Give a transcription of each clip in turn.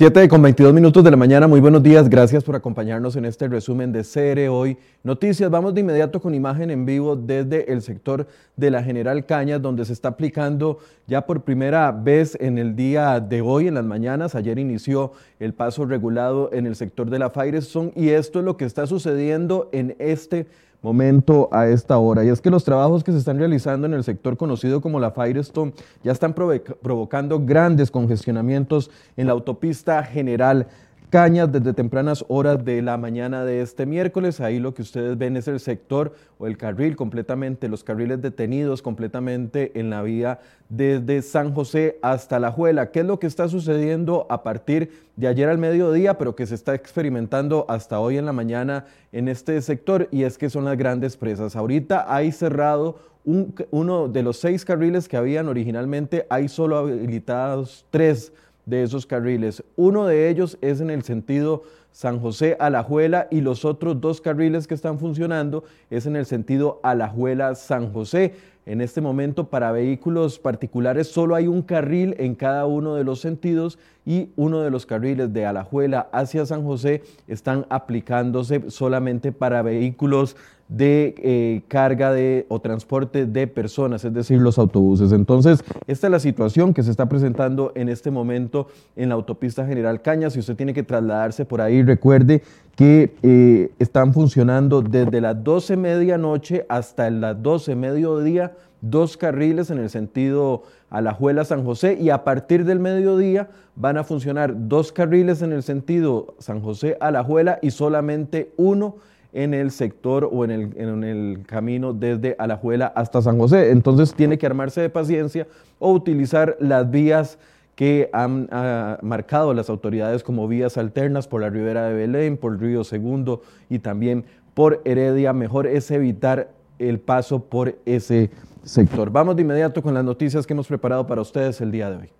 7 con 22 minutos de la mañana, muy buenos días, gracias por acompañarnos en este resumen de CR Hoy Noticias. Vamos de inmediato con imagen en vivo desde el sector de la General Cañas, donde se está aplicando ya por primera vez en el día de hoy, en las mañanas. Ayer inició el paso regulado en el sector de la Firestone y esto es lo que está sucediendo en este momento a esta hora. Y es que los trabajos que se están realizando en el sector conocido como la Firestone ya están provocando grandes congestionamientos en la autopista general Cañas desde tempranas horas de la mañana de este miércoles. Ahí lo que ustedes ven es el sector o el carril completamente, los carriles detenidos completamente en la vía desde San José hasta La Juela. ¿Qué es lo que está sucediendo a partir de ayer al mediodía, pero que se está experimentando hasta hoy en la mañana en este sector? Y es que son las grandes presas. Ahorita hay cerrado uno de los seis carriles que habían originalmente, hay solo habilitados tres de esos carriles. Uno de ellos es en el sentido San José Alajuela y los otros dos carriles que están funcionando es en el sentido Alajuela San José. En este momento para vehículos particulares solo hay un carril en cada uno de los sentidos y uno de los carriles de Alajuela hacia San José están aplicándose solamente para vehículos de eh, carga de, o transporte de personas, es decir, los autobuses. Entonces, esta es la situación que se está presentando en este momento en la autopista General Cañas. Si usted tiene que trasladarse por ahí, recuerde que eh, están funcionando desde las 12 medianoche hasta las 12 mediodía dos carriles en el sentido Alajuela San José y a partir del mediodía van a funcionar dos carriles en el sentido San José Alajuela y solamente uno en el sector o en el, en el camino desde Alajuela hasta San José. Entonces tiene que armarse de paciencia o utilizar las vías que han ah, marcado las autoridades como vías alternas por la ribera de Belén, por Río Segundo y también por Heredia. Mejor es evitar el paso por ese sector. Vamos de inmediato con las noticias que hemos preparado para ustedes el día de hoy.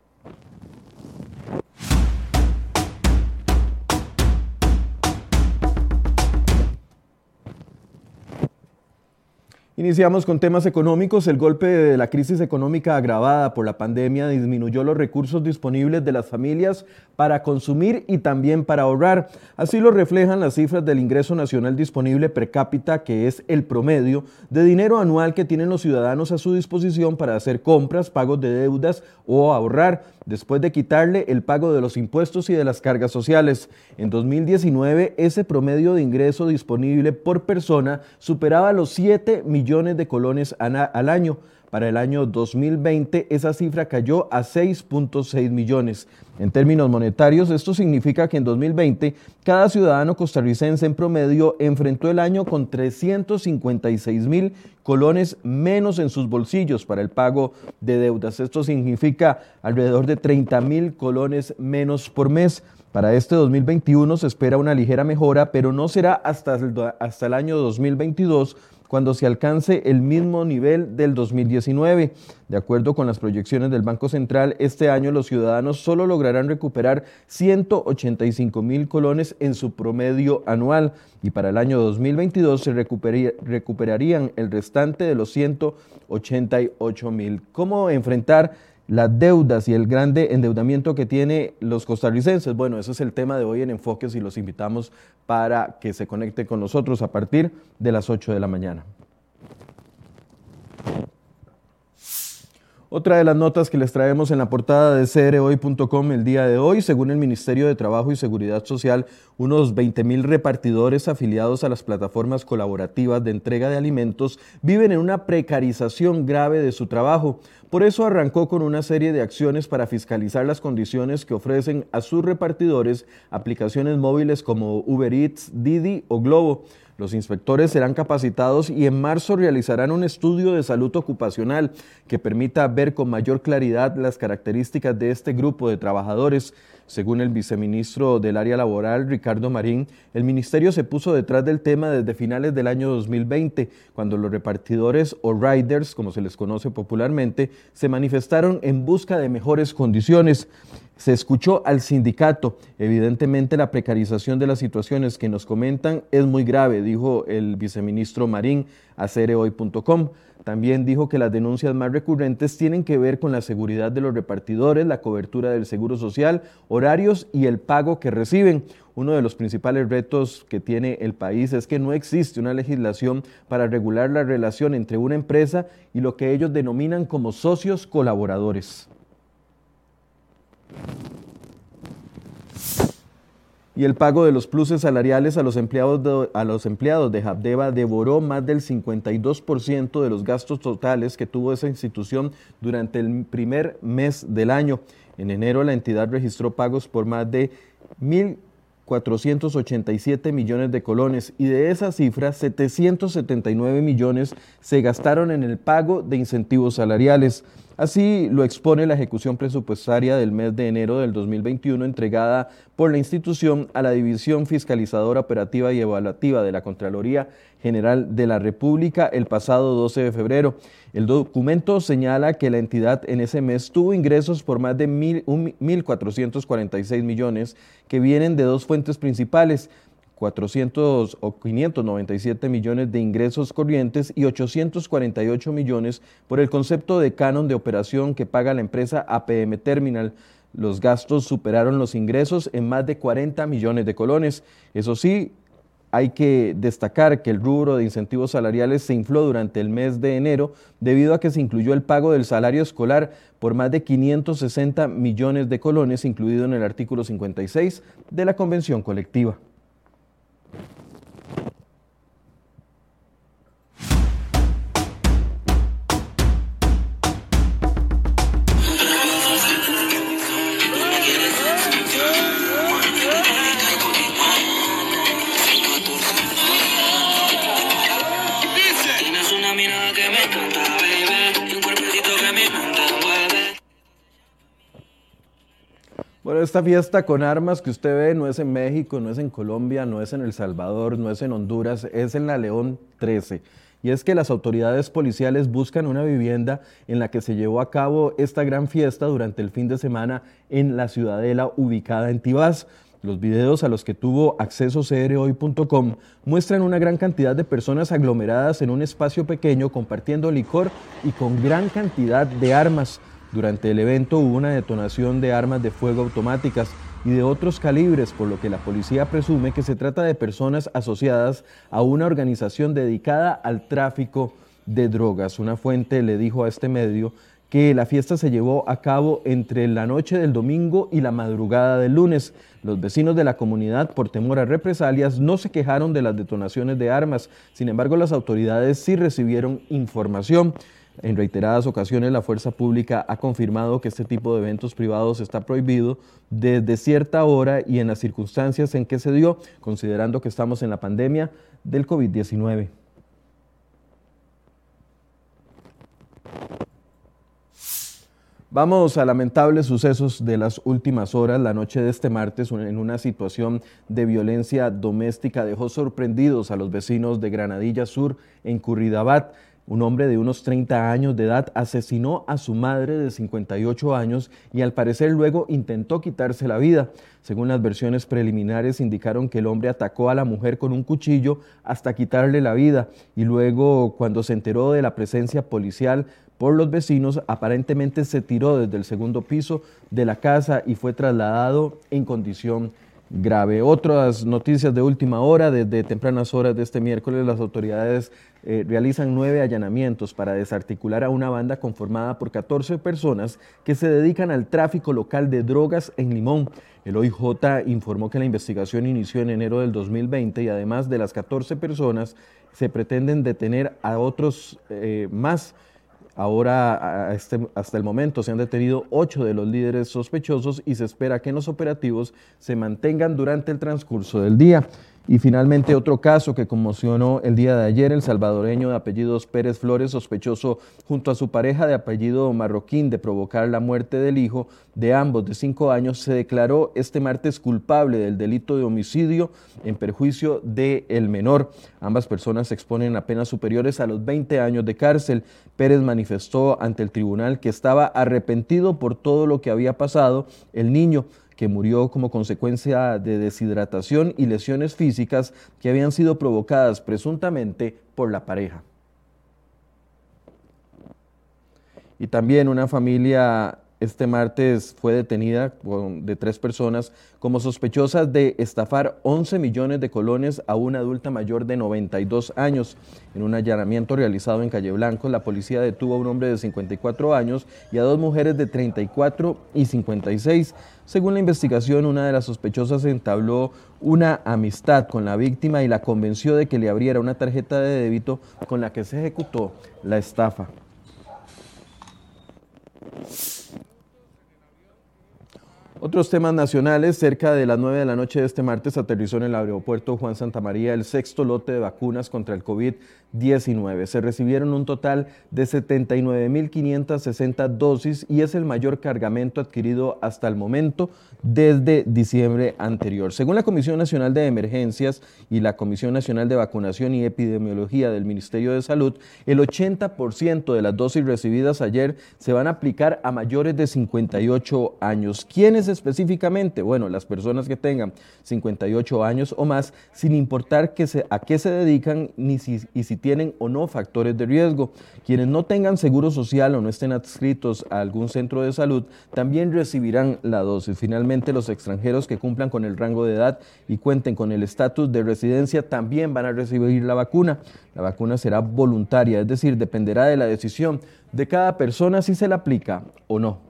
Iniciamos con temas económicos. El golpe de la crisis económica agravada por la pandemia disminuyó los recursos disponibles de las familias para consumir y también para ahorrar. Así lo reflejan las cifras del ingreso nacional disponible per cápita, que es el promedio de dinero anual que tienen los ciudadanos a su disposición para hacer compras, pagos de deudas o ahorrar, después de quitarle el pago de los impuestos y de las cargas sociales. En 2019, ese promedio de ingreso disponible por persona superaba los 7 millones de colones al año. Para el año 2020 esa cifra cayó a 6.6 millones. En términos monetarios, esto significa que en 2020 cada ciudadano costarricense en promedio enfrentó el año con 356 mil colones menos en sus bolsillos para el pago de deudas. Esto significa alrededor de 30 mil colones menos por mes. Para este 2021 se espera una ligera mejora, pero no será hasta el, hasta el año 2022 cuando se alcance el mismo nivel del 2019. De acuerdo con las proyecciones del Banco Central, este año los ciudadanos solo lograrán recuperar 185 mil colones en su promedio anual y para el año 2022 se recuperarían el restante de los 188 mil. ¿Cómo enfrentar las deudas y el grande endeudamiento que tiene los costarricenses. Bueno, ese es el tema de hoy en Enfoques y los invitamos para que se conecte con nosotros a partir de las 8 de la mañana. Otra de las notas que les traemos en la portada de crhoy.com el día de hoy, según el Ministerio de Trabajo y Seguridad Social, unos 20 mil repartidores afiliados a las plataformas colaborativas de entrega de alimentos viven en una precarización grave de su trabajo. Por eso arrancó con una serie de acciones para fiscalizar las condiciones que ofrecen a sus repartidores aplicaciones móviles como Uber Eats, Didi o Globo. Los inspectores serán capacitados y en marzo realizarán un estudio de salud ocupacional que permita ver con mayor claridad las características de este grupo de trabajadores. Según el viceministro del área laboral, Ricardo Marín, el ministerio se puso detrás del tema desde finales del año 2020, cuando los repartidores o riders, como se les conoce popularmente, se manifestaron en busca de mejores condiciones. Se escuchó al sindicato. Evidentemente la precarización de las situaciones que nos comentan es muy grave, dijo el viceministro Marín a cereoy.com. También dijo que las denuncias más recurrentes tienen que ver con la seguridad de los repartidores, la cobertura del seguro social, horarios y el pago que reciben. Uno de los principales retos que tiene el país es que no existe una legislación para regular la relación entre una empresa y lo que ellos denominan como socios colaboradores. Y el pago de los pluses salariales a los empleados de, a los empleados de Habdeba devoró más del 52% de los gastos totales que tuvo esa institución durante el primer mes del año. En enero la entidad registró pagos por más de 1.487 millones de colones y de esa cifra 779 millones se gastaron en el pago de incentivos salariales. Así lo expone la ejecución presupuestaria del mes de enero del 2021 entregada por la institución a la División Fiscalizadora Operativa y Evaluativa de la Contraloría General de la República el pasado 12 de febrero. El documento señala que la entidad en ese mes tuvo ingresos por más de 1.446 millones que vienen de dos fuentes principales, 400 o 597 millones de ingresos corrientes y 848 millones por el concepto de canon de operación que paga la empresa APM Terminal. Los gastos superaron los ingresos en más de 40 millones de colones. Eso sí, hay que destacar que el rubro de incentivos salariales se infló durante el mes de enero debido a que se incluyó el pago del salario escolar por más de 560 millones de colones, incluido en el artículo 56 de la Convención Colectiva. Esta fiesta con armas que usted ve no es en México, no es en Colombia, no es en El Salvador, no es en Honduras, es en la León 13. Y es que las autoridades policiales buscan una vivienda en la que se llevó a cabo esta gran fiesta durante el fin de semana en la ciudadela ubicada en Tibás. Los videos a los que tuvo acceso crhoy.com muestran una gran cantidad de personas aglomeradas en un espacio pequeño compartiendo licor y con gran cantidad de armas. Durante el evento hubo una detonación de armas de fuego automáticas y de otros calibres, por lo que la policía presume que se trata de personas asociadas a una organización dedicada al tráfico de drogas. Una fuente le dijo a este medio que la fiesta se llevó a cabo entre la noche del domingo y la madrugada del lunes. Los vecinos de la comunidad, por temor a represalias, no se quejaron de las detonaciones de armas. Sin embargo, las autoridades sí recibieron información. En reiteradas ocasiones la fuerza pública ha confirmado que este tipo de eventos privados está prohibido desde cierta hora y en las circunstancias en que se dio, considerando que estamos en la pandemia del COVID-19. Vamos a lamentables sucesos de las últimas horas. La noche de este martes, en una situación de violencia doméstica, dejó sorprendidos a los vecinos de Granadilla Sur, en Curridabat. Un hombre de unos 30 años de edad asesinó a su madre de 58 años y al parecer luego intentó quitarse la vida. Según las versiones preliminares indicaron que el hombre atacó a la mujer con un cuchillo hasta quitarle la vida y luego cuando se enteró de la presencia policial por los vecinos, aparentemente se tiró desde el segundo piso de la casa y fue trasladado en condición grave. Otras noticias de última hora, desde tempranas horas de este miércoles, las autoridades eh, realizan nueve allanamientos para desarticular a una banda conformada por 14 personas que se dedican al tráfico local de drogas en Limón. El OIJ informó que la investigación inició en enero del 2020 y además de las 14 personas se pretenden detener a otros eh, más Ahora, este, hasta el momento, se han detenido ocho de los líderes sospechosos y se espera que los operativos se mantengan durante el transcurso del día. Y finalmente otro caso que conmocionó el día de ayer, el salvadoreño de apellidos Pérez Flores, sospechoso junto a su pareja de apellido marroquín de provocar la muerte del hijo de ambos de cinco años, se declaró este martes culpable del delito de homicidio en perjuicio del el menor. Ambas personas se exponen a penas superiores a los 20 años de cárcel. Pérez manifestó ante el tribunal que estaba arrepentido por todo lo que había pasado. El niño que murió como consecuencia de deshidratación y lesiones físicas que habían sido provocadas presuntamente por la pareja. Y también una familia este martes fue detenida de tres personas como sospechosas de estafar 11 millones de colones a una adulta mayor de 92 años. En un allanamiento realizado en Calle Blanco, la policía detuvo a un hombre de 54 años y a dos mujeres de 34 y 56. Según la investigación, una de las sospechosas entabló una amistad con la víctima y la convenció de que le abriera una tarjeta de débito con la que se ejecutó la estafa. Otros temas nacionales, cerca de las 9 de la noche de este martes aterrizó en el aeropuerto Juan Santa María el sexto lote de vacunas contra el COVID-19. Se recibieron un total de 79.560 dosis y es el mayor cargamento adquirido hasta el momento desde diciembre anterior. Según la Comisión Nacional de Emergencias y la Comisión Nacional de Vacunación y Epidemiología del Ministerio de Salud, el 80% de las dosis recibidas ayer se van a aplicar a mayores de 58 años. ¿Quiénes específicamente? Bueno, las personas que tengan 58 años o más, sin importar que a qué se dedican ni si, y si tienen o no factores de riesgo. Quienes no tengan seguro social o no estén adscritos a algún centro de salud, también recibirán la dosis. Finalmente, los extranjeros que cumplan con el rango de edad y cuenten con el estatus de residencia también van a recibir la vacuna. La vacuna será voluntaria, es decir, dependerá de la decisión de cada persona si se la aplica o no.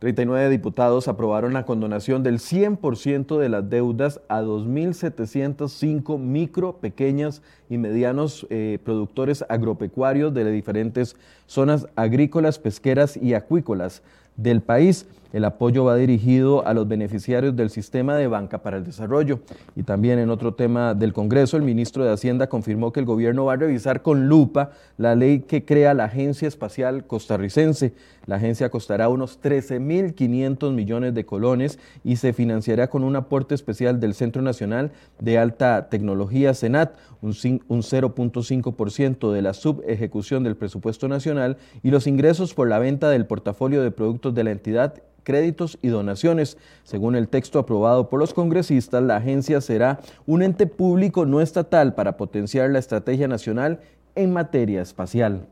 39 diputados aprobaron la condonación del 100% de las deudas a 2.705 micro, pequeñas y medianos eh, productores agropecuarios de diferentes zonas agrícolas, pesqueras y acuícolas del país. El apoyo va dirigido a los beneficiarios del sistema de banca para el desarrollo. Y también en otro tema del Congreso, el ministro de Hacienda confirmó que el gobierno va a revisar con lupa la ley que crea la Agencia Espacial Costarricense. La agencia costará unos 13.500 millones de colones y se financiará con un aporte especial del Centro Nacional de Alta Tecnología, SENAT, un 0.5% de la subejecución del presupuesto nacional y los ingresos por la venta del portafolio de productos de la entidad créditos y donaciones. Según el texto aprobado por los congresistas, la agencia será un ente público no estatal para potenciar la estrategia nacional en materia espacial.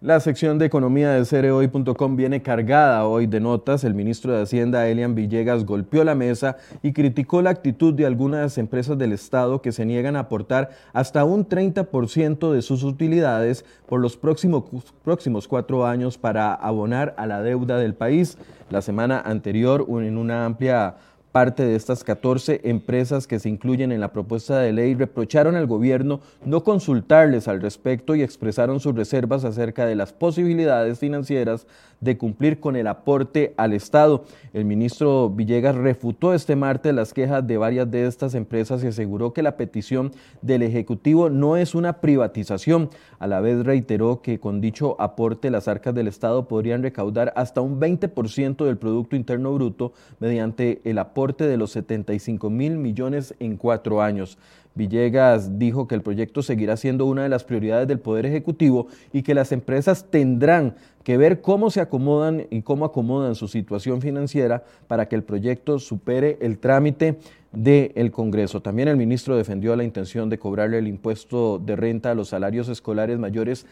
La sección de economía de cereoy.com viene cargada hoy de notas. El ministro de Hacienda, Elian Villegas, golpeó la mesa y criticó la actitud de algunas empresas del Estado que se niegan a aportar hasta un 30% de sus utilidades por los próximos, próximos cuatro años para abonar a la deuda del país. La semana anterior, en una amplia parte de estas 14 empresas que se incluyen en la propuesta de ley reprocharon al gobierno no consultarles al respecto y expresaron sus reservas acerca de las posibilidades financieras de cumplir con el aporte al Estado. El ministro Villegas refutó este martes las quejas de varias de estas empresas y aseguró que la petición del Ejecutivo no es una privatización. A la vez reiteró que con dicho aporte las arcas del Estado podrían recaudar hasta un 20% del Producto Interno Bruto mediante el aporte de los 75 mil millones en cuatro años. Villegas dijo que el proyecto seguirá siendo una de las prioridades del Poder Ejecutivo y que las empresas tendrán que ver cómo se acomodan y cómo acomodan su situación financiera para que el proyecto supere el trámite del Congreso. También el ministro defendió la intención de cobrarle el impuesto de renta a los salarios escolares mayores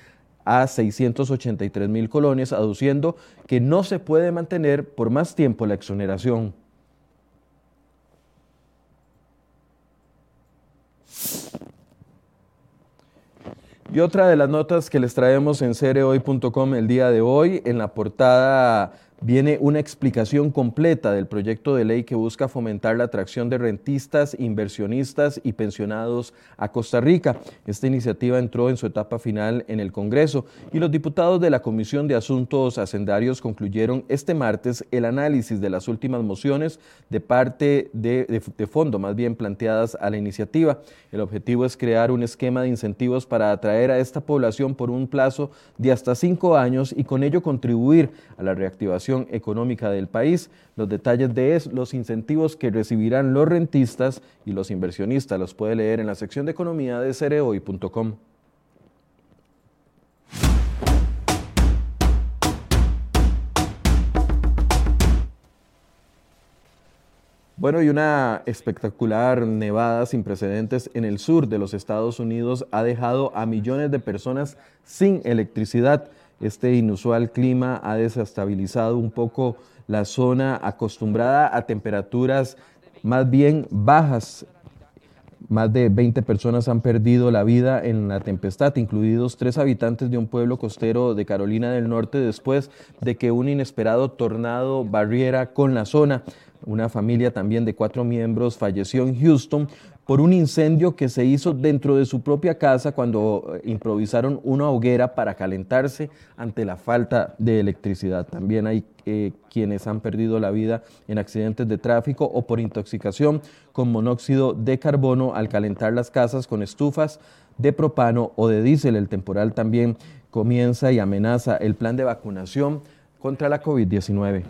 a 683 mil colones, aduciendo que no se puede mantener por más tiempo la exoneración. Y otra de las notas que les traemos en cereoy.com el día de hoy, en la portada viene una explicación completa del proyecto de ley que busca fomentar la atracción de rentistas, inversionistas y pensionados a Costa Rica. Esta iniciativa entró en su etapa final en el Congreso y los diputados de la Comisión de Asuntos Hacendarios concluyeron este martes el análisis de las últimas mociones de parte de, de fondo, más bien planteadas a la iniciativa. El objetivo es crear un esquema de incentivos para atraer a esta población por un plazo de hasta cinco años y con ello contribuir a la reactivación económica del país. Los detalles de los incentivos que recibirán los rentistas y los inversionistas los puede leer en la sección de economía de cereoy.com. Bueno, y una espectacular nevada sin precedentes en el sur de los Estados Unidos ha dejado a millones de personas sin electricidad. Este inusual clima ha desestabilizado un poco la zona acostumbrada a temperaturas más bien bajas. Más de 20 personas han perdido la vida en la tempestad, incluidos tres habitantes de un pueblo costero de Carolina del Norte después de que un inesperado tornado barriera con la zona. Una familia también de cuatro miembros falleció en Houston por un incendio que se hizo dentro de su propia casa cuando eh, improvisaron una hoguera para calentarse ante la falta de electricidad. También hay eh, quienes han perdido la vida en accidentes de tráfico o por intoxicación con monóxido de carbono al calentar las casas con estufas de propano o de diésel. El temporal también comienza y amenaza el plan de vacunación contra la COVID-19.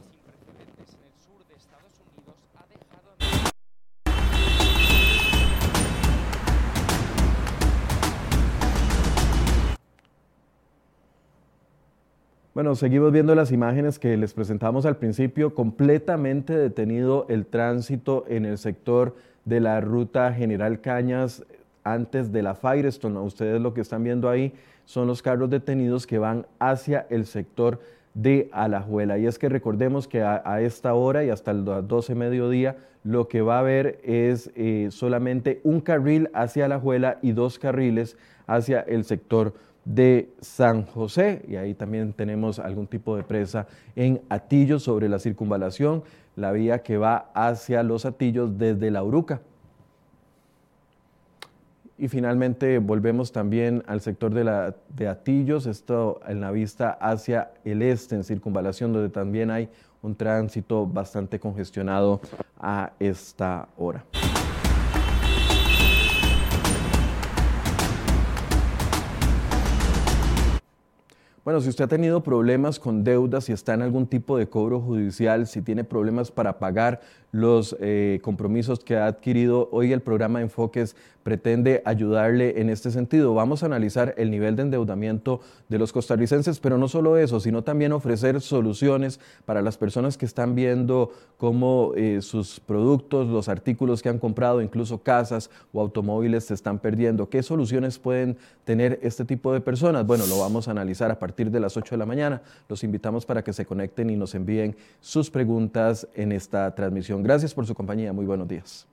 Bueno, seguimos viendo las imágenes que les presentamos al principio, completamente detenido el tránsito en el sector de la ruta General Cañas antes de la Firestone. Ustedes lo que están viendo ahí son los carros detenidos que van hacia el sector de Alajuela. Y es que recordemos que a, esta hora y hasta el 12 mediodía lo que va a haber es eh, solamente un carril hacia Alajuela y dos carriles hacia el sector de San José y ahí también tenemos algún tipo de presa en Atillos sobre la circunvalación, la vía que va hacia los Atillos desde La Uruca. Y finalmente volvemos también al sector de, la, de Atillos, esto en la vista hacia el este, en circunvalación, donde también hay un tránsito bastante congestionado a esta hora. Bueno, si usted ha tenido problemas con deudas, si está en algún tipo de cobro judicial, si tiene problemas para pagar los eh, compromisos que ha adquirido, hoy el programa Enfoques pretende ayudarle en este sentido. Vamos a analizar el nivel de endeudamiento de los costarricenses, pero no solo eso, sino también ofrecer soluciones para las personas que están viendo cómo eh, sus productos, los artículos que han comprado, incluso casas o automóviles se están perdiendo. ¿Qué soluciones pueden tener este tipo de personas? Bueno, lo vamos a analizar a partir de las 8 de la mañana. Los invitamos para que se conecten y nos envíen sus preguntas en esta transmisión. Gracias por su compañía. Muy buenos días.